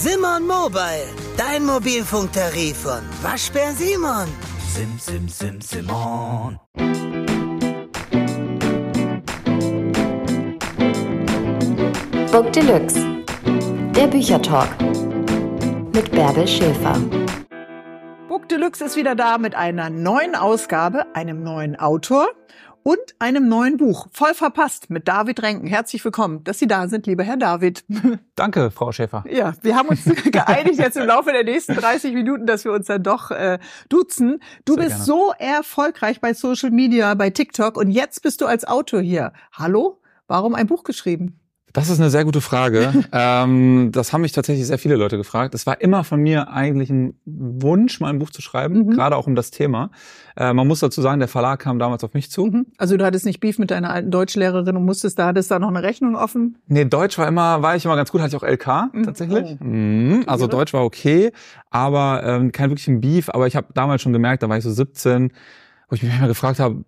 Simon Mobile, dein Mobilfunktarif von Waschbär Simon. Sim, sim, sim, Simon. Book Deluxe. Der Büchertalk. Mit Bärbel Schäfer. Book Deluxe ist wieder da mit einer neuen Ausgabe, einem neuen Autor und einem neuen Buch. Voll verpasst mit David Renken. Herzlich willkommen, dass Sie da sind, lieber Herr David. Danke, Frau Schäfer. Ja, wir haben uns geeinigt jetzt im Laufe der nächsten 30 Minuten, dass wir uns dann doch äh, duzen. Du Sehr bist gerne. so erfolgreich bei Social Media, bei TikTok und jetzt bist du als Autor hier. Hallo? Warum ein Buch geschrieben? Das ist eine sehr gute Frage. ähm, das haben mich tatsächlich sehr viele Leute gefragt. Es war immer von mir eigentlich ein Wunsch, mal ein Buch zu schreiben, Mhm. gerade auch um das Thema. Äh, man muss dazu sagen, der Verlag kam damals auf mich zu. Mhm. Also du hattest nicht Beef mit deiner alten Deutschlehrerin und musstest da, hattest da noch eine Rechnung offen? Nee, Deutsch war immer, war ich immer ganz gut, hatte ich auch LK Mhm. tatsächlich. Oh. Mhm. Also. Deutsch war okay, aber ähm, kein wirklichen Beef. Aber ich habe damals schon gemerkt, da war ich so 17, wo ich mich manchmal gefragt habe,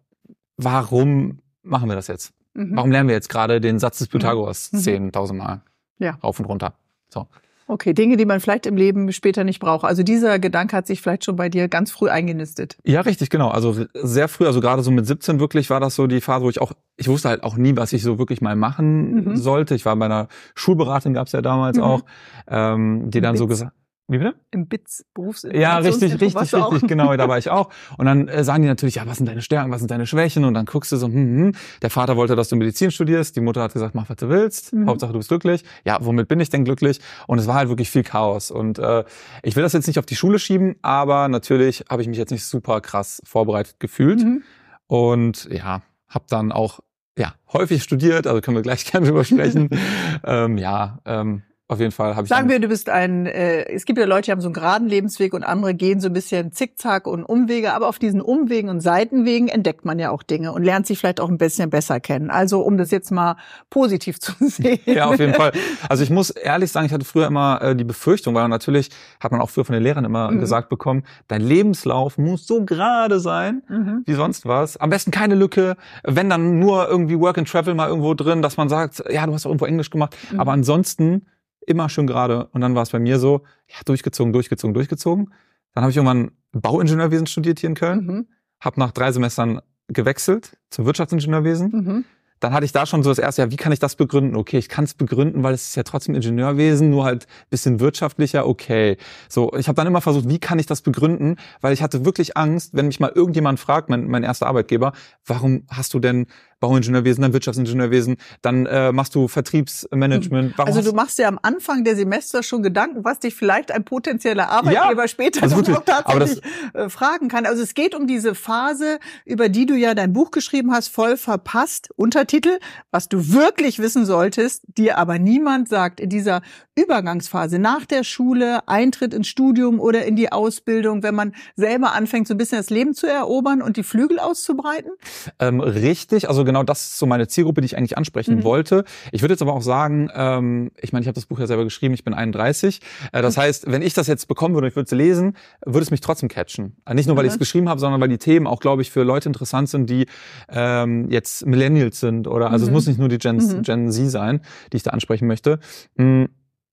warum machen wir das jetzt? Mhm. Warum lernen wir jetzt gerade den Satz des Pythagoras Mhm. 10.000 Mal Ja. rauf und runter? So. Okay, Dinge, die man vielleicht im Leben später nicht braucht. Also dieser Gedanke hat sich vielleicht schon bei dir ganz früh eingenistet. Ja, richtig, genau. Also sehr früh, also gerade so mit 17 wirklich war das so die Phase, wo ich auch, ich wusste halt auch nie, was ich so wirklich mal machen Mhm. sollte. Ich war bei einer Schulberatung, gab's ja damals Mhm. auch, ähm, die dann so Witz. gesagt. Wie bitte? Im BITS Berufs Ja, richtig, richtig, richtig, genau, da war ich auch. Und dann äh, sagen die natürlich, ja, was sind deine Stärken, was sind deine Schwächen? Und dann guckst du so, hm, hm. der Vater wollte, dass du Medizin studierst, die Mutter hat gesagt, mach, was du willst, Mhm. Hauptsache du bist glücklich. Ja, womit bin ich denn glücklich? Und es war halt wirklich viel Chaos. Und äh, ich will das jetzt nicht auf die Schule schieben, aber natürlich habe ich mich jetzt nicht super krass vorbereitet gefühlt. Mhm. Und ja, habe dann auch ja häufig studiert, also können wir gleich gerne drüber sprechen. ähm, ja, ähm, auf jeden Fall habe ich Sagen wir, du bist ein, äh, es gibt ja Leute, die haben so einen geraden Lebensweg und andere gehen so ein bisschen zickzack und Umwege, aber auf diesen Umwegen und Seitenwegen entdeckt man ja auch Dinge und lernt sich vielleicht auch ein bisschen besser kennen. Also um das jetzt mal positiv zu sehen. Ja, auf jeden Fall. Also ich muss ehrlich sagen, ich hatte früher immer äh, die Befürchtung, weil natürlich hat man auch früher von den Lehrern immer Mhm. gesagt bekommen, dein Lebenslauf muss so gerade sein Mhm. wie sonst was. Am besten keine Lücke, wenn dann nur irgendwie Work and Travel mal irgendwo drin, dass man sagt, ja, du hast auch irgendwo Englisch gemacht, Mhm. aber ansonsten immer schön gerade. Und dann war es bei mir so, ja, durchgezogen, durchgezogen, durchgezogen. Dann habe ich irgendwann Bauingenieurwesen studiert hier in Köln, Mhm. habe nach drei Semestern gewechselt zum Wirtschaftsingenieurwesen. Mhm. Dann hatte ich da schon so das erste, ja, wie kann ich das begründen? Okay, ich kann es begründen, weil es ist ja trotzdem Ingenieurwesen, nur halt bisschen wirtschaftlicher, okay. So, ich habe dann immer versucht, wie kann ich das begründen? Weil ich hatte wirklich Angst, wenn mich mal irgendjemand fragt, mein, mein erster Arbeitgeber, warum hast du denn Bauingenieurwesen, dann Wirtschaftsingenieurwesen, dann äh, machst du Vertriebsmanagement. Warum Also du machst dir am Anfang der Semester schon Gedanken, was dich vielleicht ein potenzieller Arbeitgeber Ja, später also noch wirklich, aber das- tatsächlich äh, fragen kann. Also es geht um diese Phase, über die du ja dein Buch geschrieben hast, voll verpasst, Untertitel, was du wirklich wissen solltest, dir aber niemand sagt in dieser Übergangsphase nach der Schule, Eintritt ins Studium oder in die Ausbildung, wenn man selber anfängt, so ein bisschen das Leben zu erobern und die Flügel auszubreiten? Ähm, richtig, also genau das ist so meine Zielgruppe, die ich eigentlich ansprechen Mhm. wollte. Ich würde jetzt aber auch sagen, ähm, ich meine, ich habe das Buch ja selber geschrieben, ich bin 31. Äh, das heißt, wenn ich das jetzt bekommen würde und ich würde es lesen, würde es mich trotzdem catchen. Äh, nicht nur, weil ich es Mhm. geschrieben habe, sondern weil die Themen auch, glaube ich, für Leute interessant sind, die ähm, jetzt Millennials sind oder also es Mhm. muss nicht nur die Gen, Mhm. Gen Z sein, die ich da ansprechen möchte. Mm,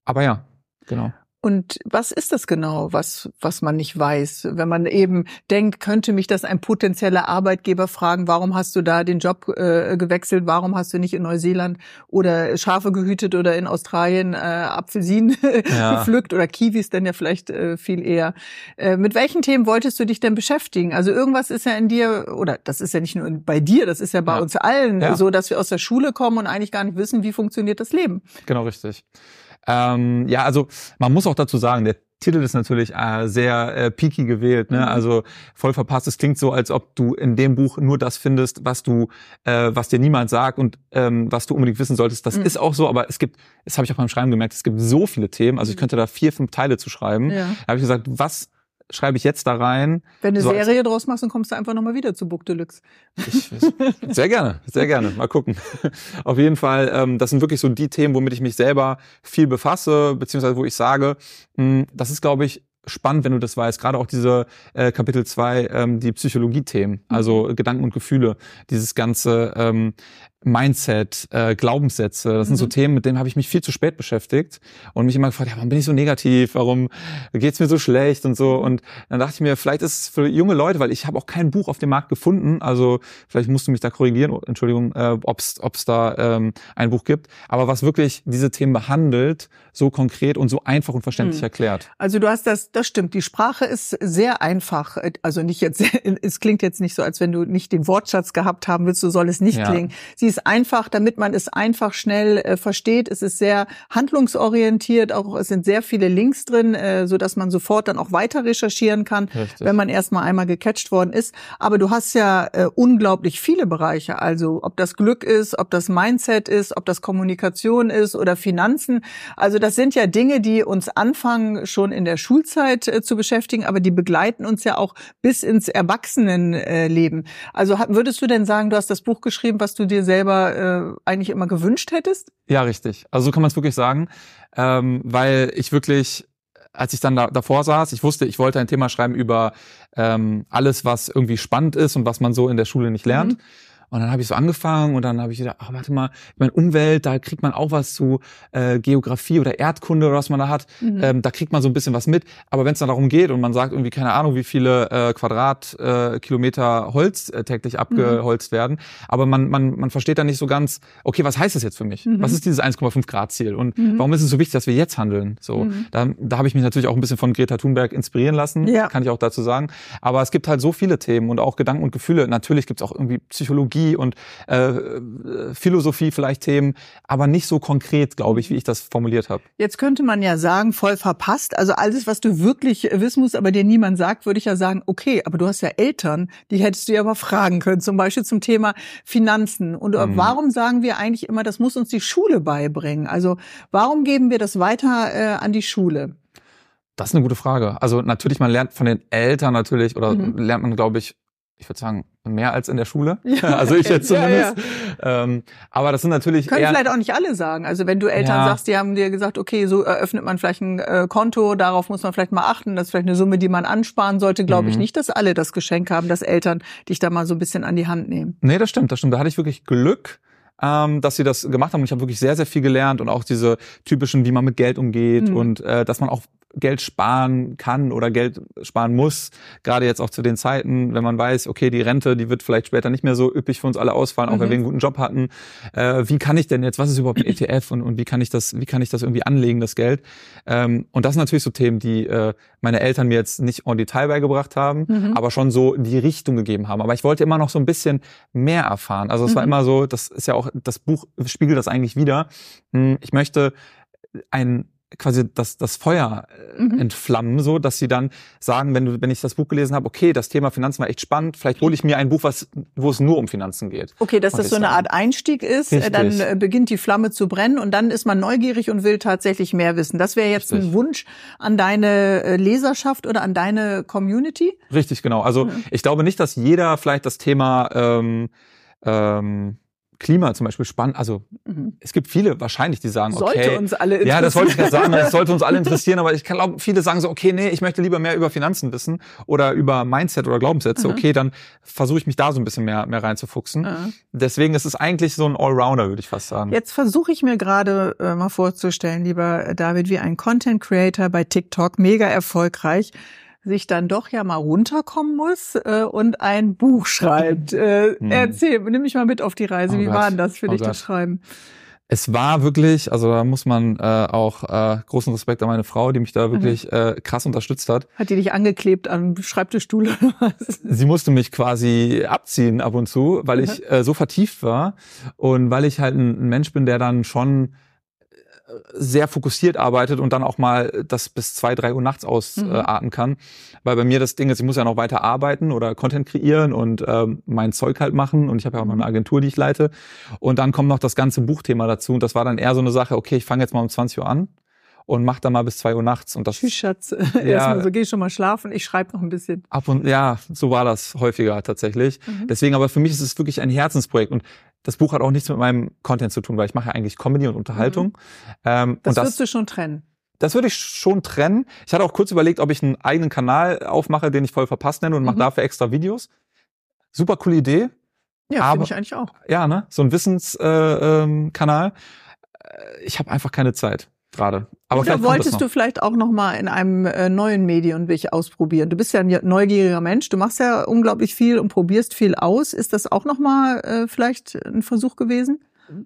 aber ja, genau. Und was ist das genau, was, was man nicht weiß? Wenn man eben denkt, könnte mich das ein potenzieller Arbeitgeber fragen, warum hast du da den Job äh, gewechselt, warum hast du nicht in Neuseeland oder Schafe gehütet oder in Australien äh, Apfelsinen Ja. gepflückt oder Kiwis denn ja vielleicht äh, viel eher. Äh, mit welchen Themen wolltest du dich denn beschäftigen? Also irgendwas ist ja in dir, oder das ist ja nicht nur bei dir, das ist ja bei Ja. uns allen Ja. so, dass wir aus der Schule kommen und eigentlich gar nicht wissen, wie funktioniert das Leben. Genau, richtig. Ähm, ja, also man muss auch dazu sagen, der Titel ist natürlich äh, sehr äh, peaky gewählt, ne? Mhm. Also voll verpasst. Es klingt so, als ob du in dem Buch nur das findest, was du, äh, was dir niemand sagt und ähm, was du unbedingt wissen solltest. Das Mhm. ist auch so, aber es gibt, das habe ich auch beim Schreiben gemerkt, es gibt so viele Themen. Also ich Mhm. könnte da vier, fünf Teile zu schreiben. Ja. Da habe ich gesagt, was schreibe ich jetzt da rein? Wenn du So eine als- Serie draus machst, dann kommst du einfach nochmal wieder zu Book Deluxe. Ich, sehr gerne, sehr gerne. Mal gucken. Auf jeden Fall, ähm, das sind wirklich so die Themen, womit ich mich selber viel befasse, beziehungsweise wo ich sage, mh, das ist, glaube ich, spannend, wenn du das weißt. Gerade auch diese äh, Kapitel 2, ähm, die Psychologie-Themen, also Gedanken und Gefühle, dieses ganze, ähm, Mindset, äh, Glaubenssätze, das sind so Mhm. Themen, mit denen habe ich mich viel zu spät beschäftigt und mich immer gefragt, ja, warum bin ich so negativ, warum geht's mir so schlecht und so und dann dachte ich mir, vielleicht ist es für junge Leute, weil ich habe auch kein Buch auf dem Markt gefunden, also vielleicht musst du mich da korrigieren, Entschuldigung, äh, ob es da ähm, ein Buch gibt, aber was wirklich diese Themen behandelt, so konkret und so einfach und verständlich Mhm. erklärt. Also du hast das, das stimmt. Die Sprache ist sehr einfach. Also nicht jetzt, es klingt jetzt nicht so, als wenn du nicht den Wortschatz gehabt haben willst, so soll es nicht Ja. klingen. Sie ist einfach, damit man es einfach schnell äh, versteht. Es ist sehr handlungsorientiert. Auch es sind sehr viele Links drin, äh, so dass man sofort dann auch weiter recherchieren kann, Richtig. wenn man erstmal einmal gecatcht worden ist. Aber du hast ja äh, unglaublich viele Bereiche. Also ob das Glück ist, ob das Mindset ist, ob das Kommunikation ist oder Finanzen. Also das sind ja Dinge, die uns anfangen schon in der Schulzeit äh, zu beschäftigen, aber die begleiten uns ja auch bis ins Erwachsenenleben. Also ha- würdest du denn sagen, du hast das Buch geschrieben, was du dir selber äh, eigentlich immer gewünscht hättest? Ja, richtig. Also so kann man es wirklich sagen, ähm, weil ich wirklich, als ich dann da, davor saß, ich wusste, ich wollte ein Thema schreiben über ähm, alles, was irgendwie spannend ist und was man so in der Schule nicht lernt. Mhm. Und dann habe ich so angefangen und dann habe ich gedacht, ach, warte mal, ich meine, Umwelt, da kriegt man auch was zu äh, Geografie oder Erdkunde oder was man da hat. Mhm. Ähm, da kriegt man so ein bisschen was mit. Aber wenn es dann darum geht und man sagt irgendwie, keine Ahnung, wie viele äh, Quadratkilometer äh, Holz äh, täglich abgeholzt werden, aber man, man, man versteht dann nicht so ganz, okay, was heißt das jetzt für mich? Mhm. Was ist dieses 1,5 Grad Ziel? Und Mhm. warum ist es so wichtig, dass wir jetzt handeln? So, Mhm. da, da habe ich mich natürlich auch ein bisschen von Greta Thunberg inspirieren lassen, Ja. kann ich auch dazu sagen. Aber es gibt halt so viele Themen und auch Gedanken und Gefühle. Natürlich gibt es auch irgendwie Psychologie und äh, Philosophie vielleicht Themen, aber nicht so konkret, glaube ich, wie ich das formuliert habe. Jetzt könnte man ja sagen, voll verpasst. Also alles, was du wirklich wissen musst, aber dir niemand sagt, würde ich ja sagen, okay, aber du hast ja Eltern, die hättest du ja aber fragen können, zum Beispiel zum Thema Finanzen. Und äh, Mhm. warum sagen wir eigentlich immer, das muss uns die Schule beibringen? Also warum geben wir das weiter äh, an die Schule? Das ist eine gute Frage. Also natürlich, man lernt von den Eltern natürlich, oder Mhm. lernt man, glaube ich, ich würde sagen, mehr als in der Schule. Ja, also ich jetzt ja, zumindest. Ähm, aber das sind natürlich Können eher, vielleicht auch nicht alle sagen. Also wenn du Eltern Ja. sagst, die haben dir gesagt, okay, so eröffnet man vielleicht ein äh, Konto, darauf muss man vielleicht mal achten, das ist vielleicht eine Summe, die man ansparen sollte, glaube ich Mhm. nicht, dass alle das Geschenk haben, dass Eltern dich da mal so ein bisschen an die Hand nehmen. Nee, das stimmt, das stimmt. Da hatte ich wirklich Glück, ähm, dass sie das gemacht haben. Und ich habe wirklich sehr, sehr viel gelernt und auch diese typischen, wie man mit Geld umgeht Mhm. und äh, dass man auch Geld sparen kann oder Geld sparen muss. Gerade jetzt auch zu den Zeiten, wenn man weiß, okay, die Rente, die wird vielleicht später nicht mehr so üppig für uns alle ausfallen, auch wenn Mhm. wir einen guten Job hatten. Äh, wie kann ich denn jetzt, was ist überhaupt ein ETF und, und wie kann ich das, wie kann ich das irgendwie anlegen, das Geld? Ähm, und das sind natürlich so Themen, die äh, meine Eltern mir jetzt nicht en Detail beigebracht haben, Mhm. aber schon so die Richtung gegeben haben. Aber ich wollte immer noch so ein bisschen mehr erfahren. Also es war Mhm. immer so, das ist ja auch, das Buch spiegelt das eigentlich wieder. Hm, Ich möchte ein quasi das, das Feuer äh, Mhm. entflammen, so dass sie dann sagen, wenn du, wenn ich das Buch gelesen habe, okay, das Thema Finanzen war echt spannend, vielleicht hole ich mir ein Buch, was, wo es nur um Finanzen geht. Okay, dass Und das so eine Art Einstieg ist, äh, Richtig. dann äh, beginnt die Flamme zu brennen und dann ist man neugierig und will tatsächlich mehr wissen. Das wäre jetzt Richtig. ein Wunsch an deine Leserschaft oder an deine Community? Richtig, genau. Also Mhm. ich glaube nicht, dass jeder vielleicht das Thema ähm, ähm, Klima zum Beispiel spannend, also Mhm. es gibt viele wahrscheinlich, die sagen, Sollte okay, uns alle Ja, das wollte ich gerade sagen. interessieren. Das sollte uns alle interessieren, aber ich glaube, viele sagen so, okay, nee, ich möchte lieber mehr über Finanzen wissen oder über Mindset oder Glaubenssätze. Mhm. Okay, dann versuche ich mich da so ein bisschen mehr, mehr reinzufuchsen. Ja. Deswegen ist es eigentlich so ein Allrounder, würde ich fast sagen. Jetzt versuche ich mir gerade äh, mal vorzustellen, lieber David, wie ein Content Creator bei TikTok, mega erfolgreich, sich dann doch ja mal runterkommen muss äh, und ein Buch schreibt. Äh, Hm. Erzähl, nimm mich mal mit auf die Reise. Oh wie Gott. war denn das für Oh dich, Gott. das Schreiben? Es war wirklich, also da muss man äh, auch äh, großen Respekt an meine Frau, die mich da wirklich äh, krass unterstützt hat. Hat die dich angeklebt am Schreibtischstuhl oder was? Sie musste mich quasi abziehen ab und zu, weil ich äh, so vertieft war und weil ich halt ein, Mensch bin, der dann schon sehr fokussiert arbeitet und dann auch mal das bis zwei, drei Uhr nachts ausarten Mhm. äh, atmen kann. Weil bei mir das Ding ist, ich muss ja noch weiter arbeiten oder Content kreieren und ähm, mein Zeug halt machen. Und ich habe ja auch noch Mhm. eine Agentur, die ich leite. Und dann kommt noch das ganze Buchthema dazu. Und das war dann eher so eine Sache, okay, ich fange jetzt mal um 20 Uhr an und mach dann mal bis zwei Uhr nachts. Und das Tschüss, Schatz. Erstmal so, geh schon mal schlafen, ich schreibe noch ein bisschen. Ab und ja, so war das häufiger tatsächlich. Mhm. Deswegen, aber für mich ist es wirklich ein Herzensprojekt und das Buch hat auch nichts mit meinem Content zu tun, weil ich mache ja eigentlich Comedy und Unterhaltung. Ähm, Mhm. Das, und das, würdest du schon trennen. das würde ich schon trennen. Ich hatte auch kurz überlegt, ob ich einen eigenen Kanal aufmache, den ich voll verpasst nenne und mache Mhm. dafür extra Videos. Super coole Idee. Ja, finde ich eigentlich auch. ja, ne, so ein Wissenskanal. Äh, ähm. Äh, ich habe einfach keine Zeit gerade. Aber das wolltest du vielleicht auch noch mal in einem äh, neuen Medienweg ausprobieren? Du bist ja ein neugieriger Mensch, du machst ja unglaublich viel und probierst viel aus. Ist das auch noch mal äh, vielleicht ein Versuch gewesen?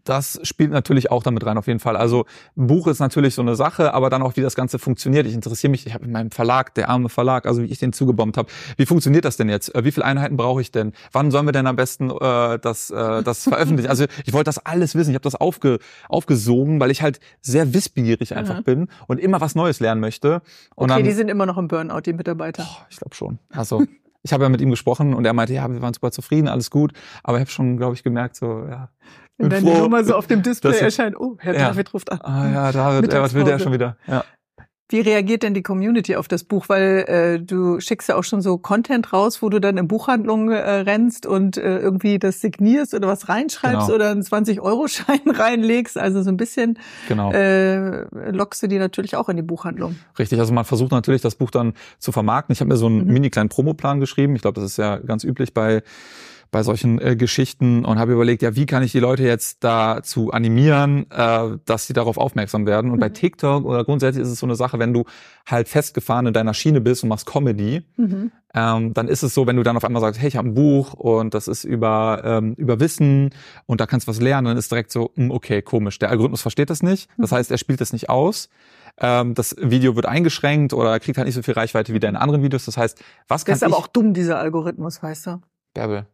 Das spielt natürlich auch damit rein, auf jeden Fall. Also Buch ist natürlich so eine Sache, aber dann auch, wie das Ganze funktioniert. Ich interessiere mich, ich habe in meinem Verlag, der arme Verlag, also wie ich den zugebombt habe. Wie funktioniert das denn jetzt? Äh, Wie viele Einheiten brauche ich denn? Wann sollen wir denn am besten äh, das, äh, das veröffentlichen? Also ich wollte das alles wissen. Ich habe das aufge, aufgesogen, weil ich halt sehr wissbegierig einfach Mhm. bin und immer was Neues lernen möchte. Und Okay, dann, die sind immer noch im Burnout, die Mitarbeiter. Boah, ich glaube schon. Also ich habe ja mit ihm gesprochen und er meinte, ja, wir waren super zufrieden, alles gut. Aber ich habe schon, glaube ich, gemerkt, so ja. Wenn die froh, Nummer so auf dem Display erscheint, oh, Herr Ja. David ruft an. Ah ja, David, was will der schon wieder? Ja. Wie reagiert denn die Community auf das Buch? Weil äh, du schickst ja auch schon so Content raus, wo du dann in Buchhandlungen äh, rennst und äh, irgendwie das signierst oder was reinschreibst Genau. oder einen 20-Euro-Schein reinlegst. Also so ein bisschen Genau. äh, lockst du die natürlich auch in die Buchhandlung. Richtig, also man versucht natürlich, das Buch dann zu vermarkten. Ich habe mir so einen Mhm. mini kleinen Promoplan geschrieben. Ich glaube, das ist ja ganz üblich bei bei solchen äh, Geschichten und habe überlegt, ja, wie kann ich die Leute jetzt dazu animieren, äh, dass sie darauf aufmerksam werden. Und bei Mhm. TikTok oder grundsätzlich ist es so eine Sache, wenn du halt festgefahren in deiner Schiene bist und machst Comedy, Mhm. ähm, dann ist es so, wenn du dann auf einmal sagst, hey, ich habe ein Buch und das ist über ähm, über Wissen und da kannst du was lernen, dann ist direkt so, hm, okay, komisch. Der Algorithmus versteht das nicht. Das Mhm. heißt, er spielt das nicht aus. Ähm, das Video wird eingeschränkt oder kriegt halt nicht so viel Reichweite wie deine anderen Videos. Das heißt, was kann Das ist aber ich, auch dumm, dieser Algorithmus, weißt du? Bärbel,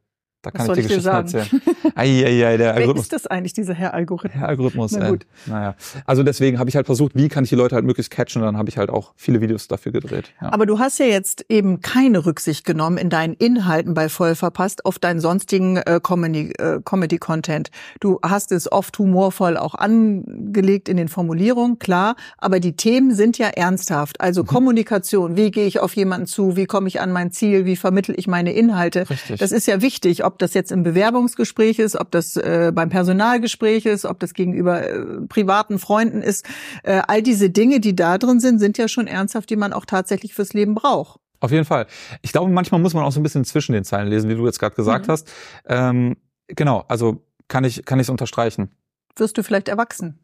da Was kann soll ich dir ich dir Geschichten sagen? erzählen. Ei, ei, ei, der Wer Algorithmus. ist das eigentlich, dieser Herr Algorithmus? Der Algorithmus, Na äh, gut. naja. Also deswegen habe ich halt versucht, wie kann ich die Leute halt möglichst catchen und dann habe ich halt auch viele Videos dafür gedreht. Ja. Aber du hast ja jetzt eben keine Rücksicht genommen in deinen Inhalten bei Voll verpasst auf deinen sonstigen äh, Comedy, äh, Comedy-Content. Du hast es oft humorvoll auch angelegt in den Formulierungen, klar, aber die Themen sind ja ernsthaft. Also Mhm. Kommunikation, wie gehe ich auf jemanden zu, wie komme ich an mein Ziel, wie vermittel ich meine Inhalte. Richtig. Das ist ja wichtig, ob das jetzt im Bewerbungsgespräch ist, ob das äh, beim Personalgespräch ist, ob das gegenüber äh, privaten Freunden ist. Äh, all diese Dinge, die da drin sind, sind ja schon ernsthaft, die man auch tatsächlich fürs Leben braucht. Auf jeden Fall. Ich glaube, manchmal muss man auch so ein bisschen zwischen den Zeilen lesen, wie du jetzt gerade gesagt Mhm. hast. Ähm, genau, also kann ich kann ich unterstreichen. Wirst du vielleicht erwachsen?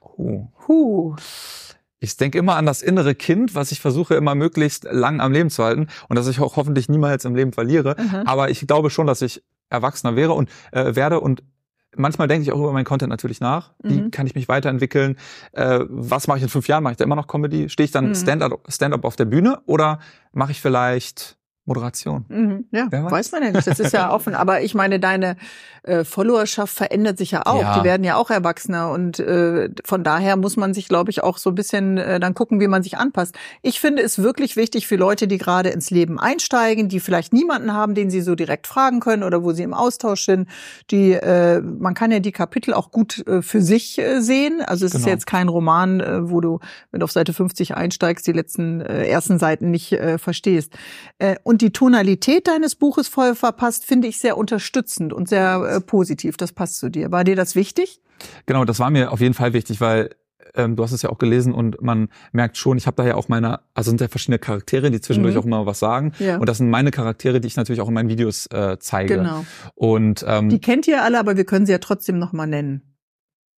Oh. Huh. Ich denke immer an das innere Kind, was ich versuche immer möglichst lang am Leben zu halten und dass ich auch hoffentlich niemals im Leben verliere. Mhm. Aber ich glaube schon, dass ich erwachsener wäre und äh, werde und manchmal denke ich auch über meinen Content natürlich nach. Wie Mhm. kann ich mich weiterentwickeln? Äh, was mache ich in fünf Jahren? Mache ich da immer noch Comedy? Stehe ich dann Mhm. Stand-up Stand auf der Bühne oder mache ich vielleicht Moderation? Mhm. Ja, weiß? weiß man ja nicht. Das ist ja offen. Aber ich meine, deine äh, Followerschaft verändert sich ja auch. Ja. Die werden ja auch erwachsener. Und äh, von daher muss man sich, glaube ich, auch so ein bisschen äh, dann gucken, wie man sich anpasst. Ich finde es wirklich wichtig für Leute, die gerade ins Leben einsteigen, die vielleicht niemanden haben, den sie so direkt fragen können oder wo sie im Austausch sind. Die, äh, man kann ja die Kapitel auch gut äh, für sich äh, sehen. Also es ist Genau. jetzt kein Roman, äh, wo du, wenn du auf Seite 50 einsteigst, die letzten äh, ersten Seiten nicht äh, verstehst. Äh, und die Tonalität deines Buches voll verpasst, finde ich sehr unterstützend und sehr äh, positiv. Das passt zu dir. War dir das wichtig? Genau, das war mir auf jeden Fall wichtig, weil ähm, du hast es ja auch gelesen und man merkt schon, ich habe da ja auch meine, also sind ja verschiedene Charaktere, die zwischendurch Mhm. auch immer was sagen. Ja. Und das sind meine Charaktere, die ich natürlich auch in meinen Videos äh, zeige. Genau. Und ähm, Die kennt ihr alle, aber wir können sie ja trotzdem noch mal nennen.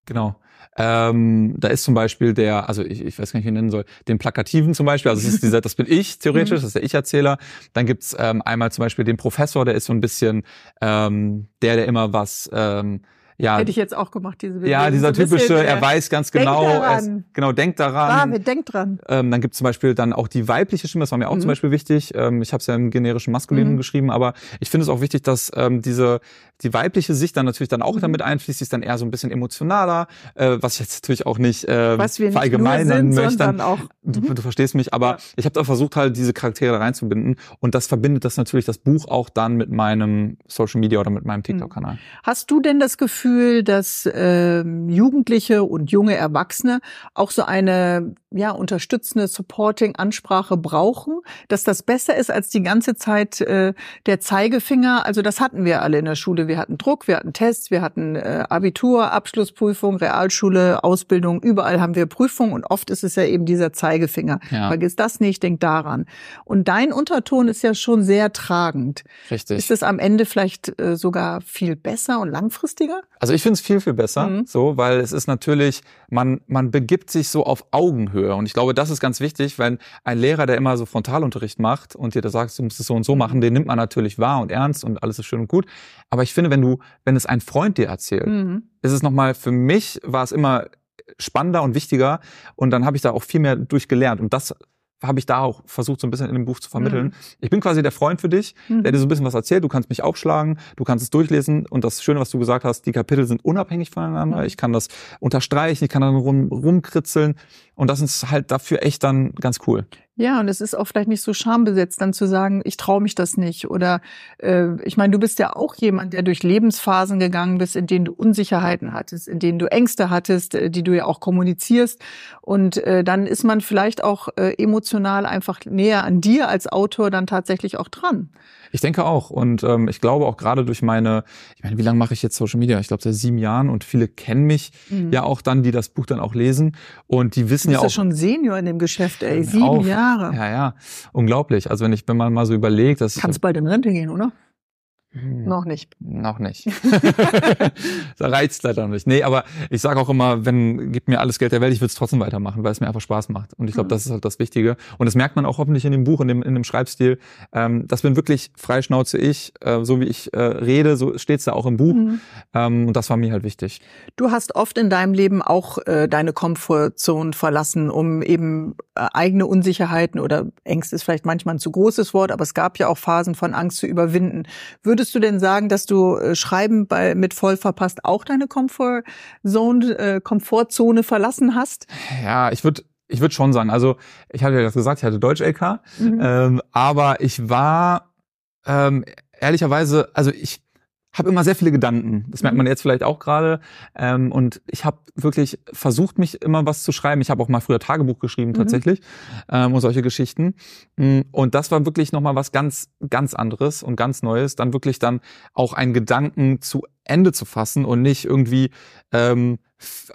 Genau. Ähm, da ist zum Beispiel der, also ich, ich weiß gar nicht, wie ich ihn nennen soll, den Plakativen zum Beispiel, also es ist dieser, das bin ich theoretisch, Mhm. das ist der Ich-Erzähler. Dann gibt's ähm, einmal zum Beispiel den Professor, der ist so ein bisschen ähm, der, der immer was, ähm, ja, Hätte ich jetzt auch gemacht, diese ja, Bewegung. dieser So ein bisschen, typische, äh, er weiß ganz denk genau, er ist, daran. genau, denkt daran. David, denk dran. Ähm, dann gibt es zum Beispiel dann auch die weibliche Stimme, das war mir auch Mhm. zum Beispiel wichtig. Ähm, ich habe es ja im generischen Maskulinen Mhm. geschrieben, aber ich finde es auch wichtig, dass ähm, diese die weibliche Sicht dann natürlich dann auch Mhm. damit einfließt, die ist dann eher so ein bisschen emotionaler, äh, was ich jetzt natürlich auch nicht äh, Was wir nicht verallgemeinern sind, möchte. sondern auch. Du, Mhm. du verstehst mich, aber Ja. ich habe da versucht halt diese Charaktere da reinzubinden und das verbindet das natürlich das Buch auch dann mit meinem Social Media oder mit meinem Mhm. TikTok-Kanal. Hast du denn das Gefühl, dass ähm, Jugendliche und junge Erwachsene auch so eine ja, unterstützende, supporting Ansprache brauchen, dass das besser ist als die ganze Zeit äh, der Zeigefinger. Also das hatten wir alle in der Schule. Wir hatten Druck, wir hatten Tests, wir hatten äh, Abitur, Abschlussprüfung, Realschule, Ausbildung. Überall haben wir Prüfungen und oft ist es ja eben dieser Zeigefinger. Ja. Vergiss das nicht, denk daran. Und dein Unterton ist ja schon sehr tragend. Richtig. Ist es am Ende vielleicht äh, sogar viel besser und langfristiger? Also ich finde es viel, viel besser, Mhm. so, weil es ist natürlich, man, man begibt sich so auf Augenhöhe. Und ich glaube, das ist ganz wichtig, wenn ein Lehrer, der immer so Frontalunterricht macht und dir da sagt, du musst es so und so machen, den nimmt man natürlich wahr und ernst und alles ist schön und gut. Aber ich finde, wenn du, wenn es ein Freund dir erzählt, Mhm. ist es nochmal, für mich war es immer spannender und wichtiger und dann habe ich da auch viel mehr durchgelernt und das habe ich da auch versucht, so ein bisschen in dem Buch zu vermitteln. Ich bin quasi der Freund für dich, Mhm. der dir so ein bisschen was erzählt. Du kannst mich aufschlagen, du kannst es durchlesen. Und das Schöne, was du gesagt hast, die Kapitel sind unabhängig voneinander. Mhm. Ich kann das unterstreichen, ich kann dann rum, rumkritzeln. Und das ist halt dafür echt dann ganz cool. Ja, und es ist auch vielleicht nicht so schambesetzt, dann zu sagen, ich traue mich das nicht. Oder äh, ich meine, du bist ja auch jemand, der durch Lebensphasen gegangen bist, in denen du Unsicherheiten hattest, in denen du Ängste hattest, äh, die du ja auch kommunizierst. Und äh, dann ist man vielleicht auch äh, emotional einfach näher an dir als Autor dann tatsächlich auch dran. Ich denke auch. Und ähm, ich glaube auch gerade durch meine, ich meine, wie lange mache ich jetzt Social Media? Ich glaube seit sieben Jahren und viele kennen mich ja auch dann, die das Buch dann auch lesen. Und die wissen Du ja bist auch. ja schon Senior in dem Geschäft, ey. Hör Sieben auf. Jahre. Ja, ja. Unglaublich. Also wenn ich, wenn man mal so überlegt, dass Kannst bald in Rente gehen, oder? Hm. Noch nicht. Noch nicht. da reizt leider noch nicht. Nee, aber ich sage auch immer, wenn, gib mir alles Geld der Welt, ich würde es trotzdem weitermachen, weil es mir einfach Spaß macht. Und ich glaube, Mhm. das ist halt das Wichtige. Und das merkt man auch hoffentlich in dem Buch, in dem, in dem Schreibstil. Ähm, das bin wirklich freischnauze ich, äh, so wie ich äh, rede, so steht's da auch im Buch. Mhm. Ähm, und das war mir halt wichtig. Du hast oft in deinem Leben auch äh, deine Komfortzone verlassen, um eben äh, eigene Unsicherheiten oder Ängste ist vielleicht manchmal ein zu großes Wort, aber es gab ja auch Phasen von Angst zu überwinden. Würdest du denn sagen, dass du äh, Schreiben bei, mit voll verpasst auch deine Komfortzone, äh, Komfortzone verlassen hast? Ja, ich würde ich würd schon sagen, also ich hatte ja gesagt, ich hatte Deutsch-LK, Mhm. ähm, aber ich war ähm, ehrlicherweise, also ich habe immer sehr viele Gedanken. Das merkt Mhm. man jetzt vielleicht auch gerade. Ähm, und ich habe wirklich versucht, mich immer was zu schreiben. Ich habe auch mal früher Tagebuch geschrieben Mhm. tatsächlich ähm, und solche Geschichten. Mm, Und das war wirklich nochmal was ganz, ganz anderes und ganz Neues. Dann wirklich dann auch einen Gedanken zu Ende zu fassen und nicht irgendwie ähm,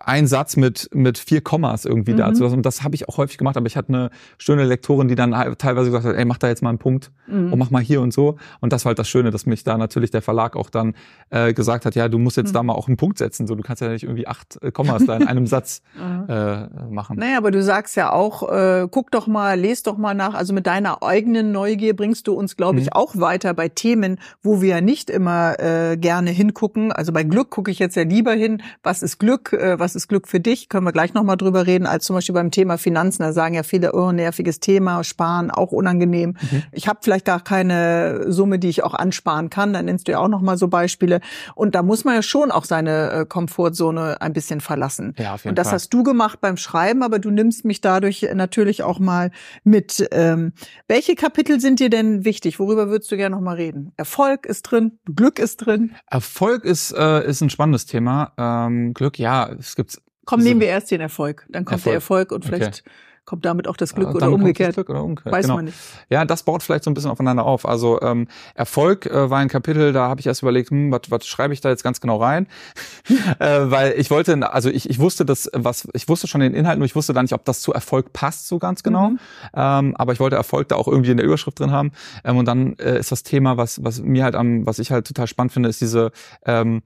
ein Satz mit mit vier Kommas irgendwie Mhm. dazu. Und das habe ich auch häufig gemacht. Aber ich hatte eine schöne Lektorin, die dann halt teilweise gesagt hat, ey, mach da jetzt mal einen Punkt Mhm. und mach mal hier und so. Und das war halt das Schöne, dass mich da natürlich der Verlag auch dann äh, gesagt hat, ja, du musst jetzt Mhm. da mal auch einen Punkt setzen. So, du kannst ja nicht irgendwie acht äh, Kommas da in einem Satz äh, machen. Naja, aber du sagst ja auch, äh, guck doch mal, les doch mal nach. Also mit deiner eigenen Neugier bringst du uns, glaube ich, Mhm. auch weiter bei Themen, wo wir ja nicht immer äh, gerne hingucken. Also bei Glück gucke ich jetzt ja lieber hin. Was ist Glück? Äh, was ist Glück für dich? Können wir gleich nochmal drüber reden, als zum Beispiel beim Thema Finanzen. Da sagen ja viele, oh, nerviges Thema, sparen, auch unangenehm. Mhm. Ich habe vielleicht gar keine Summe, die ich auch ansparen kann. Dann nennst du ja auch nochmal so Beispiele. Und da muss man ja schon auch seine äh, Komfortzone ein bisschen verlassen. Ja, auf jeden Und das Fall. hast du gemacht beim Schreiben, aber du nimmst mich dadurch natürlich auch mal mit. Ähm, welche Kapitel sind dir denn wichtig? Worüber würdest du gerne noch mal reden? Erfolg ist drin, Glück ist drin. Erfolg ist, äh, ist ein spannendes Thema. Ähm, Glück, ja, es gibt Komm, nehmen wir erst den Erfolg. Dann kommt der Erfolg und Okay. vielleicht kommt damit auch das Glück Äh, oder dann umgekehrt. Glück oder umgekehrt. Weiß genau. man nicht. Ja, das baut vielleicht so ein bisschen aufeinander auf. Also ähm, Erfolg äh, war ein Kapitel, da habe ich erst überlegt, hm, was was schreibe ich da jetzt ganz genau rein? äh, weil ich wollte, also ich, ich wusste das, was ich wusste schon den Inhalt, nur ich wusste da nicht, ob das zu Erfolg passt so ganz genau. Mhm. Ähm, aber ich wollte Erfolg da auch irgendwie in der Überschrift drin haben. Ähm, und dann äh, ist das Thema, was was mir halt am, was ich halt total spannend finde, ist diese ähm,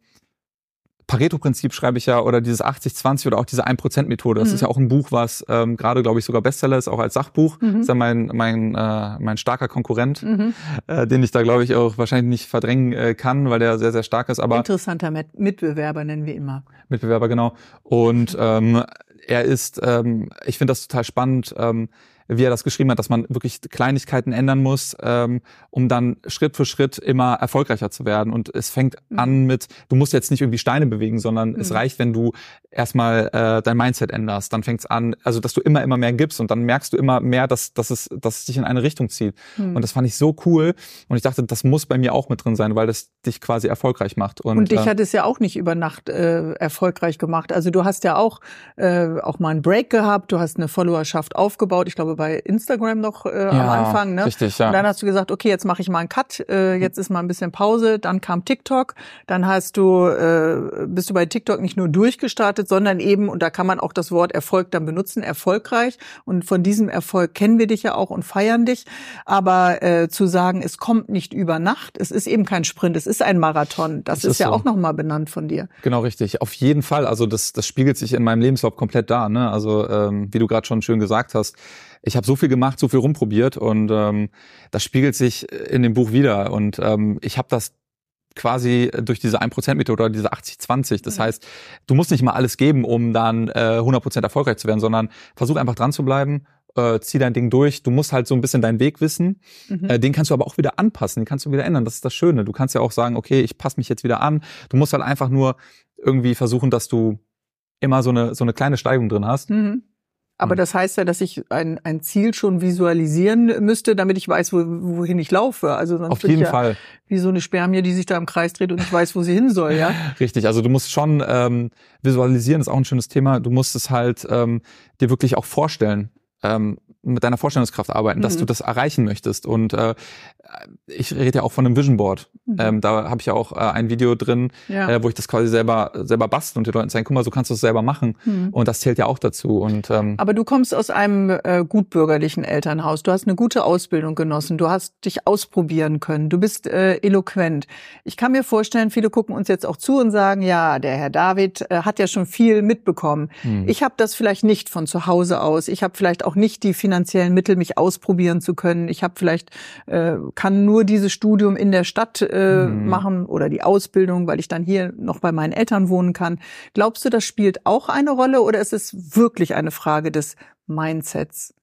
Pareto-Prinzip schreibe ich ja oder dieses 80-20 oder auch diese 1%-Methode. Das Mhm. ist ja auch ein Buch, was ähm, gerade, glaube ich, sogar Bestseller ist, auch als Sachbuch. Mhm. ist ja mein, mein, äh, mein starker Konkurrent, Mhm. äh, den ich da, glaube ich, auch wahrscheinlich nicht verdrängen äh, kann, weil der sehr, sehr stark ist, aber Interessanter Mit Mitbewerber nennen wir immer. Mitbewerber, genau. Und ähm, er ist, ähm, ich finde das total spannend, ähm, wie er das geschrieben hat, dass man wirklich Kleinigkeiten ändern muss, ähm, um dann Schritt für Schritt immer erfolgreicher zu werden. Und es fängt Mhm. an mit, du musst jetzt nicht irgendwie Steine bewegen, sondern es Mhm. reicht, wenn du erstmal äh, dein Mindset änderst. Dann fängt's an, also dass du immer, immer mehr gibst und dann merkst du immer mehr, dass, dass, es, dass es dich in eine Richtung zieht. Mhm. Und das fand ich so cool. Und ich dachte, das muss bei mir auch mit drin sein, weil das dich quasi erfolgreich macht. Und, Und dich äh, hat es ja auch nicht über Nacht äh, erfolgreich gemacht. Also du hast ja auch äh, auch mal einen Break gehabt, du hast eine Followerschaft aufgebaut, ich glaube bei Instagram noch äh, am Ja, Anfang. Ne? richtig, ja. Und dann hast du gesagt, okay, jetzt mache ich mal einen Cut, äh, jetzt ist mal ein bisschen Pause. Dann kam TikTok, dann hast du äh, bist du bei TikTok nicht nur durchgestartet, sondern eben und da kann man auch das Wort Erfolg dann benutzen, erfolgreich. Und von diesem Erfolg kennen wir dich ja auch und feiern dich. Aber äh, zu sagen, es kommt nicht über Nacht, es ist eben kein Sprint, es ist ein Marathon. Das, Das ist, ist ja so. auch noch mal benannt von dir. Genau, richtig. Auf jeden Fall. Also das, das spiegelt sich in meinem Lebenslauf komplett da. Ne? Also ähm, wie du gerade schon schön gesagt hast, ich habe so viel gemacht, so viel rumprobiert und ähm, das spiegelt sich in dem Buch wieder. Und ähm, ich habe das quasi durch diese 1%-Methode oder diese 80-20. Das Mhm. heißt, du musst nicht mal alles geben, um dann äh, 100% erfolgreich zu werden, sondern versuch einfach dran zu bleiben, äh, zieh dein Ding durch. Du musst halt so ein bisschen deinen Weg wissen. Mhm. Äh, den kannst du aber auch wieder anpassen, den kannst du wieder ändern. Das ist das Schöne. Du kannst ja auch sagen, okay, ich passe mich jetzt wieder an. Du musst halt einfach nur irgendwie versuchen, dass du immer so eine, so eine kleine Steigung drin hast. Mhm. Aber Mhm. das heißt ja, dass ich ein, ein Ziel schon visualisieren müsste, damit ich weiß, wo, wohin ich laufe. Also sonst Auf jeden ja Fall. wie so eine Spermie, die sich da im Kreis dreht und ich weiß, wo sie hin soll, ja. Richtig. Also du musst schon ähm, visualisieren, ist auch ein schönes Thema. Du musst es halt ähm, dir wirklich auch vorstellen. Ähm, mit deiner Vorstellungskraft arbeiten, dass Mhm. du das erreichen möchtest. Und äh, ich rede ja auch von einem Vision Board. Mhm. Ähm, da habe ich ja auch äh, ein Video drin, Ja. äh, wo ich das quasi selber selber bastel und den Leuten zeigen, guck mal, so kannst du es selber machen. Mhm. Und das zählt ja auch dazu. Und ähm, Aber du kommst aus einem äh, gutbürgerlichen Elternhaus. Du hast eine gute Ausbildung genossen. Du hast dich ausprobieren können. Du bist äh, eloquent. Ich kann mir vorstellen, viele gucken uns jetzt auch zu und sagen, ja, der Herr David äh, hat ja schon viel mitbekommen. hm. Ich habe das vielleicht nicht von zu Hause aus. Ich habe vielleicht auch nicht die finanziellen Mittel, mich ausprobieren zu können. Ich habe vielleicht äh, kann nur dieses Studium in der Stadt äh, Mhm. machen oder die Ausbildung, weil ich dann hier noch bei meinen Eltern wohnen kann. Glaubst du, das spielt auch eine Rolle oder ist es wirklich eine Frage des Mindsets?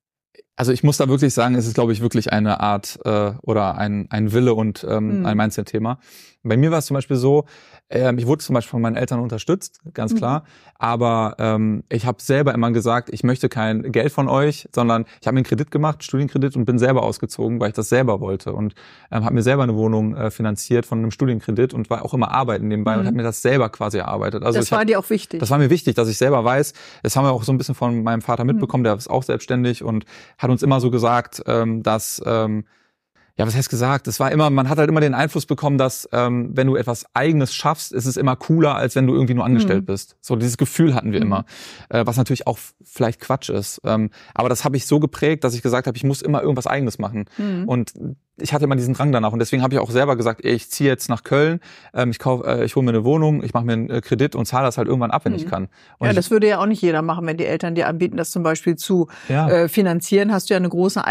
Also ich muss da wirklich sagen, es ist, glaube ich, wirklich eine Art äh, oder ein, ein Wille und ähm, Mhm. ein Mindset-Thema. Bei mir war es zum Beispiel so, ähm, ich wurde zum Beispiel von meinen Eltern unterstützt, ganz Mhm. klar. Aber ähm, ich habe selber immer gesagt, ich möchte kein Geld von euch, sondern ich habe mir einen Kredit gemacht, Studienkredit und bin selber ausgezogen, weil ich das selber wollte und ähm, habe mir selber eine Wohnung äh, finanziert von einem Studienkredit und war auch immer arbeiten nebenbei Mhm. und habe mir das selber quasi erarbeitet. Also das ich hab, war dir auch wichtig. das war mir wichtig, dass ich selber weiß. Das haben wir auch so ein bisschen von meinem Vater Mhm. mitbekommen, der ist auch selbstständig und hat uns immer so gesagt, ähm, dass ähm, ja, was heißt gesagt? Es war immer, man hat halt immer den Einfluss bekommen, dass ähm, wenn du etwas Eigenes schaffst, ist es immer cooler, als wenn du irgendwie nur angestellt Mhm. bist. So dieses Gefühl hatten wir Mhm. immer, äh, was natürlich auch vielleicht Quatsch ist. Ähm, aber das habe ich so geprägt, dass ich gesagt habe, ich muss immer irgendwas Eigenes machen. Mhm. Und ich hatte immer diesen Drang danach und deswegen habe ich auch selber gesagt, ey, ich ziehe jetzt nach Köln, ähm, ich kauf, äh, ich hole mir eine Wohnung, ich mache mir einen äh, Kredit und zahle das halt irgendwann ab, wenn ich Mhm. kann. Und ja, ich, das würde ja auch nicht jeder machen, wenn die Eltern dir anbieten, das zum Beispiel zu ja. äh, finanzieren. Hast du ja eine große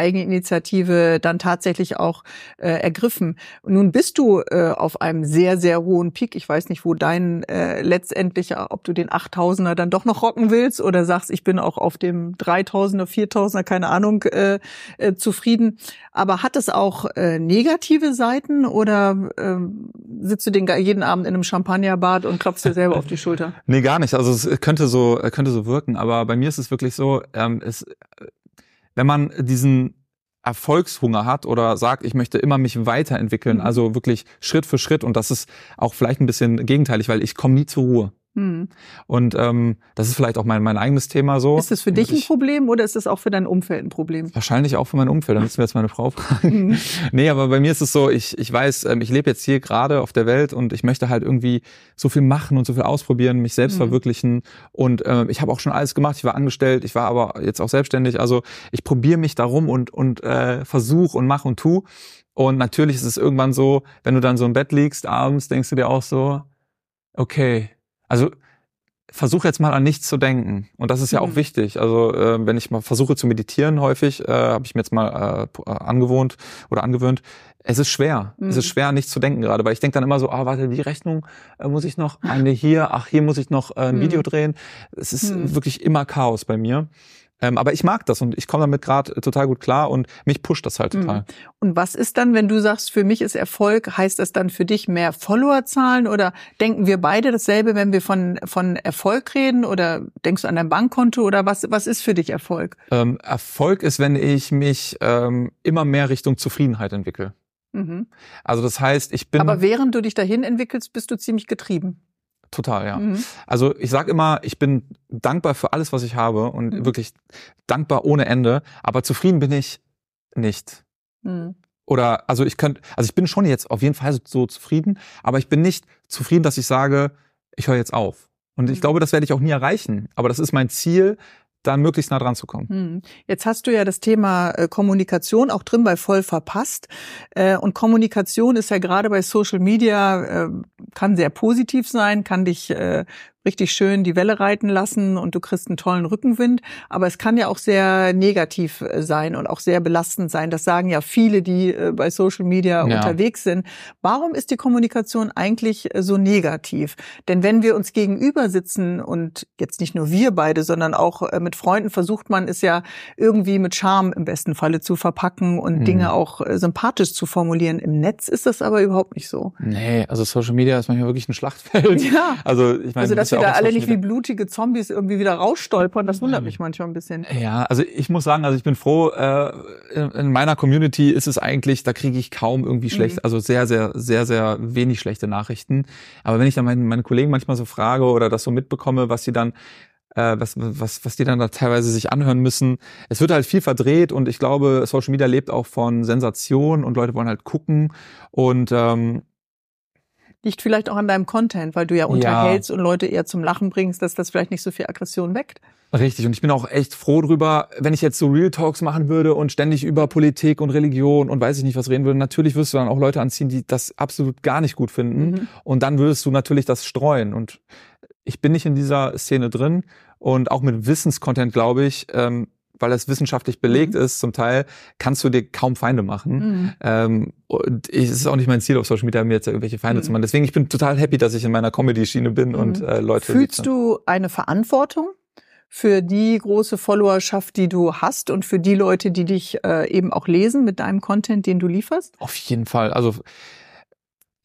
Eigeninitiative dann tatsächlich auch äh, ergriffen. Nun bist du äh, auf einem sehr, sehr hohen Peak. Ich weiß nicht, wo dein äh, letztendlicher, ob du den 8000er dann doch noch rocken willst oder sagst, ich bin auch auf dem 3000er, 4000er, keine Ahnung, äh, äh, zufrieden. Aber hat es auch äh, negative Seiten oder äh, sitzt du den jeden Abend in einem Champagnerbad und klopfst dir selber auf die Schulter? Nee, gar nicht. Also es könnte so, könnte so wirken, aber bei mir ist es wirklich so, ähm, es, wenn man diesen Erfolgshunger hat oder sagt, ich möchte immer mich weiterentwickeln, Mhm. also wirklich Schritt für Schritt und das ist auch vielleicht ein bisschen gegenteilig, weil ich komme nie zur Ruhe. Hm. Und ähm, das ist vielleicht auch mein, mein eigenes Thema so. Ist das für dich ein Problem oder ist es auch für dein Umfeld ein Problem? Wahrscheinlich auch für mein Umfeld, da müssen wir jetzt meine Frau fragen. Mhm. nee, aber bei mir ist es so, ich, ich weiß, ähm, ich lebe jetzt hier gerade auf der Welt und ich möchte halt irgendwie so viel machen und so viel ausprobieren, mich selbst Mhm. verwirklichen. Und ähm, ich habe auch schon alles gemacht. Ich war angestellt, ich war aber jetzt auch selbstständig. Also ich probiere mich darum und, und äh, versuch und mach und tu. Und natürlich ist es irgendwann so, wenn du dann so im Bett liegst abends, denkst du dir auch so, okay, also versuch jetzt mal an nichts zu denken. Und das ist ja Mhm. auch wichtig. Also äh, wenn ich mal versuche zu meditieren häufig, äh, habe ich mir jetzt mal äh, äh, angewohnt oder angewöhnt, es ist schwer. Mhm. Es ist schwer, nicht zu denken gerade, weil ich denke dann immer so, ah, warte, die Rechnung äh, muss ich noch, eine hier, ach, hier muss ich noch äh, ein Mhm. Video drehen. Es ist Mhm. wirklich immer Chaos bei mir. Ähm, aber ich mag das und ich komme damit gerade total gut klar und mich pusht das halt total. Mhm. Und was ist dann, wenn du sagst, für mich ist Erfolg, heißt das dann für dich mehr Followerzahlen oder denken wir beide dasselbe, wenn wir von, von Erfolg reden oder denkst du an dein Bankkonto oder was, was ist für dich Erfolg? Ähm, Erfolg ist, wenn ich mich ähm, immer mehr Richtung Zufriedenheit entwickle. Mhm. Also das heißt, ich bin Aber während du dich dahin entwickelst, bist du ziemlich getrieben. Total, ja. Mhm. Also ich sag immer, ich bin dankbar für alles, was ich habe und Mhm. wirklich dankbar ohne Ende, aber zufrieden bin ich nicht. Mhm. Oder also ich könnte, also ich bin schon jetzt auf jeden Fall so, so zufrieden, aber ich bin nicht zufrieden, dass ich sage, ich höre jetzt auf. Und ich Mhm. glaube, das werde ich auch nie erreichen. Aber das ist mein Ziel, da möglichst nah dran zu kommen. Hm. Jetzt hast du ja das Thema äh, Kommunikation auch drin bei voll verpasst. Äh, und Kommunikation ist ja gerade bei Social Media, äh, kann sehr positiv sein, kann dich richtig schön die Welle reiten lassen und du kriegst einen tollen Rückenwind. Aber es kann ja auch sehr negativ äh, sein und auch sehr belastend sein. Das sagen ja viele, die äh, bei Social Media Ja. unterwegs sind. Warum ist die Kommunikation eigentlich äh, so negativ? Denn wenn wir uns gegenüber sitzen und jetzt nicht nur wir beide, sondern auch mit Freunden versucht man es ja irgendwie mit Charme im besten Falle zu verpacken und Mhm. Dinge auch sympathisch zu formulieren. Im Netz ist das aber überhaupt nicht so. Nee, also Social Media ist manchmal wirklich ein Schlachtfeld. Ja. Also ich meine, Also, dass ja da alle nicht wie blutige Zombies irgendwie wieder rausstolpern, das wundert mich manchmal ein bisschen. Ja, also ich muss sagen, also ich bin froh, äh, in- in meiner Community ist es eigentlich, da kriege ich kaum irgendwie schlecht, Mhm. also sehr, sehr, sehr, sehr wenig schlechte Nachrichten. Aber wenn ich dann meine, meine Kollegen manchmal so frage oder das so mitbekomme, was sie dann äh, was, was, was die dann da teilweise sich anhören müssen. Es wird halt viel verdreht und ich glaube, Social Media lebt auch von Sensation und Leute wollen halt gucken. Und ähm, Liegt vielleicht auch an deinem Content, weil du ja Ja. unterhältst und Leute eher zum Lachen bringst, dass das vielleicht nicht so viel Aggression weckt. Richtig, und ich bin auch echt froh drüber, wenn ich jetzt so Real Talks machen würde und ständig über Politik und Religion und weiß ich nicht was reden würde. Natürlich wirst du dann auch Leute anziehen, die das absolut gar nicht gut finden. Mhm. Und dann würdest du natürlich das streuen. Und ich bin nicht in dieser Szene drin. Und auch mit Wissenscontent, glaube ich, ähm, weil es wissenschaftlich belegt Mhm. ist, zum Teil, kannst du dir kaum Feinde machen. Mhm. Ähm, und ich, es ist auch nicht mein Ziel, auf Social Media mir jetzt irgendwelche Feinde Mhm. zu machen. Deswegen, ich bin total happy, dass ich in meiner Comedy-Schiene bin und äh, Leute. Fühlst du eine Verantwortung für die große Followerschaft, die du hast und für die Leute, die dich äh, eben auch lesen mit deinem Content, den du lieferst? Auf jeden Fall. Also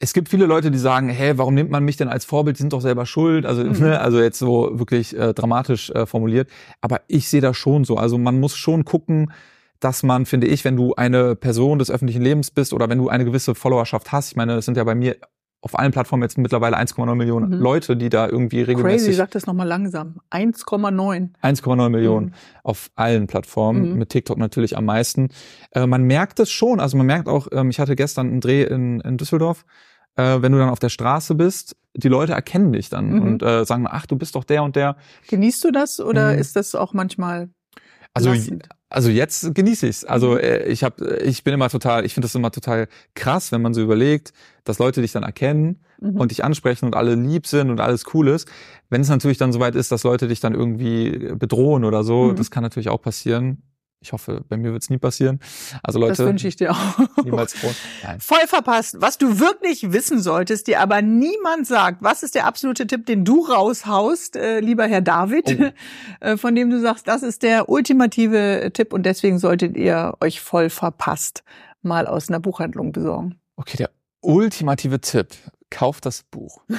es gibt viele Leute, die sagen, hey, warum nimmt man mich denn als Vorbild? Die sind doch selber schuld. Also, Mhm. ne, also jetzt so wirklich äh, dramatisch äh, formuliert. Aber ich sehe das schon so. Also man muss schon gucken, dass man, finde ich, wenn du eine Person des öffentlichen Lebens bist oder wenn du eine gewisse Followerschaft hast, ich meine, es sind ja bei mir auf allen Plattformen jetzt mittlerweile 1,9 Millionen Mhm. Leute, die da irgendwie Crazy, regelmäßig sag das nochmal langsam. 1,9. 1,9 Millionen Mhm. auf allen Plattformen, Mhm. mit TikTok natürlich am meisten. Äh, man merkt es schon, also man merkt auch, ähm, ich hatte gestern einen Dreh in, in Düsseldorf, äh, wenn du dann auf der Straße bist, die Leute erkennen dich dann Mhm. und äh, sagen, ach, du bist doch der und der. Genießt du das oder Mhm. ist das auch manchmal Also, also jetzt genieße ich's. Also Mhm. äh, ich habe, ich bin immer total, ich finde das immer total krass, wenn man so überlegt, dass Leute dich dann erkennen Mhm. und dich ansprechen und alle lieb sind und alles cool ist. Wenn es natürlich dann soweit ist, dass Leute dich dann irgendwie bedrohen oder so, Mhm. das kann natürlich auch passieren. Ich hoffe, bei mir wird's nie passieren. Also das Leute, wünsche ich dir auch. niemals drohen. Nein. Voll verpasst. Was du wirklich wissen solltest, dir aber niemand sagt. Was ist der absolute Tipp, den du raushaust, äh, lieber Herr David, Oh. äh, von dem du sagst, das ist der ultimative Tipp und deswegen solltet ihr euch voll verpasst mal aus einer Buchhandlung besorgen. Okay, der ultimative Tipp. Kauft das Buch.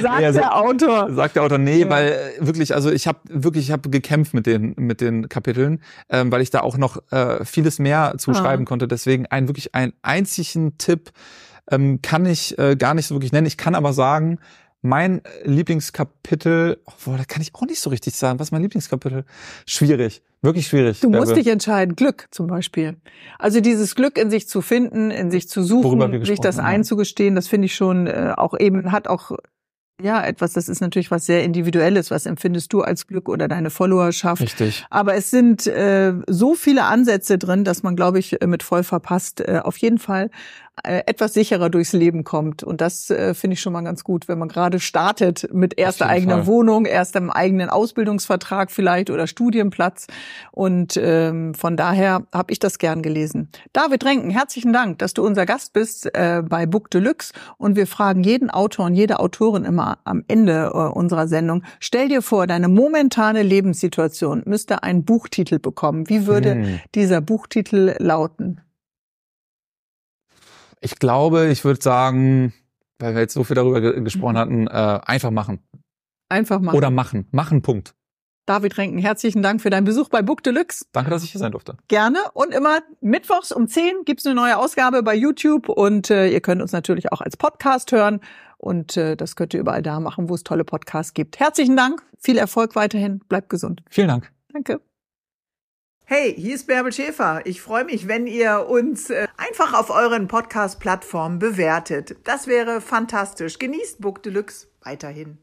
Sagt Ja, der Autor. Sagt der Autor, nee, Ja. weil äh, wirklich, also ich habe wirklich, ich habe gekämpft mit den mit den Kapiteln, ähm, weil ich da auch noch äh, vieles mehr Ah. zuschreiben konnte. Deswegen ein wirklich einen einzigen Tipp ähm, kann ich äh, gar nicht so wirklich nennen. Ich kann aber sagen, mein Lieblingskapitel, obwohl, da kann ich auch nicht so richtig sagen. Was ist mein Lieblingskapitel? Schwierig, wirklich schwierig. Du musst Bärbel. dich entscheiden. Glück zum Beispiel. Also dieses Glück in sich zu finden, in sich zu suchen, sich das haben. einzugestehen, das finde ich schon äh, auch eben, hat auch ja etwas, das ist natürlich was sehr Individuelles. Was empfindest du als Glück oder deine Followerschaft? Richtig. Aber es sind äh, so viele Ansätze drin, dass man, glaube ich, äh, mit voll verpasst äh, auf jeden Fall äh, etwas sicherer durchs Leben kommt. Und das äh, finde ich schon mal ganz gut, wenn man gerade startet mit erster eigener Fall. Wohnung, erstem eigenen Ausbildungsvertrag vielleicht oder Studienplatz. Und ähm, von daher habe ich das gern gelesen. David Renken, herzlichen Dank, dass du unser Gast bist äh, bei Book Deluxe. Und wir fragen jeden Autor und jede Autorin immer immer am Ende äh, unserer Sendung. Stell dir vor, deine momentane Lebenssituation müsste einen Buchtitel bekommen. Wie würde Hm. dieser Buchtitel lauten? Ich glaube, ich würde sagen, weil wir jetzt so viel darüber ge gesprochen hatten, äh, einfach machen. Einfach machen. Oder machen. Machen, Punkt. David Renken, herzlichen Dank für deinen Besuch bei Book Deluxe. Danke, dass ich hier sein durfte. Gerne. Und immer mittwochs um 10 gibt's eine neue Ausgabe bei YouTube. Und äh, ihr könnt uns natürlich auch als Podcast hören. Und äh, das könnt ihr überall da machen, wo es tolle Podcasts gibt. Herzlichen Dank. Viel Erfolg weiterhin. Bleibt gesund. Vielen Dank. Danke. Hey, hier ist Bärbel Schäfer. Ich freue mich, wenn ihr uns äh, einfach auf euren Podcast-Plattformen bewertet. Das wäre fantastisch. Genießt Book Deluxe weiterhin.